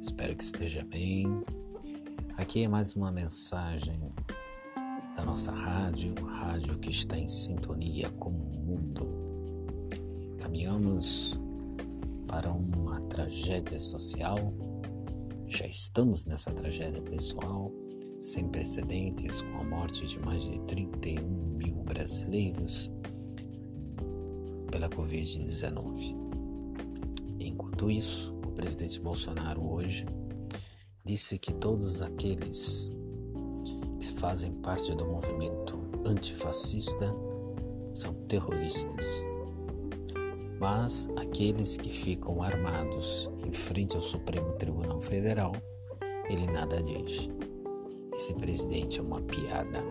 espero que esteja bem. Aqui é mais uma mensagem da nossa rádio, rádio que está em sintonia com o mundo. Caminhamos para uma tragédia social, já estamos nessa tragédia pessoal, sem precedentes, com a morte de mais de 31 mil brasileiros pela Covid-19. Enquanto isso, o presidente Bolsonaro hoje disse que todos aqueles que fazem parte do movimento antifascista são terroristas. Mas aqueles que ficam armados em frente ao Supremo Tribunal Federal, ele nada diz. Esse presidente é uma piada.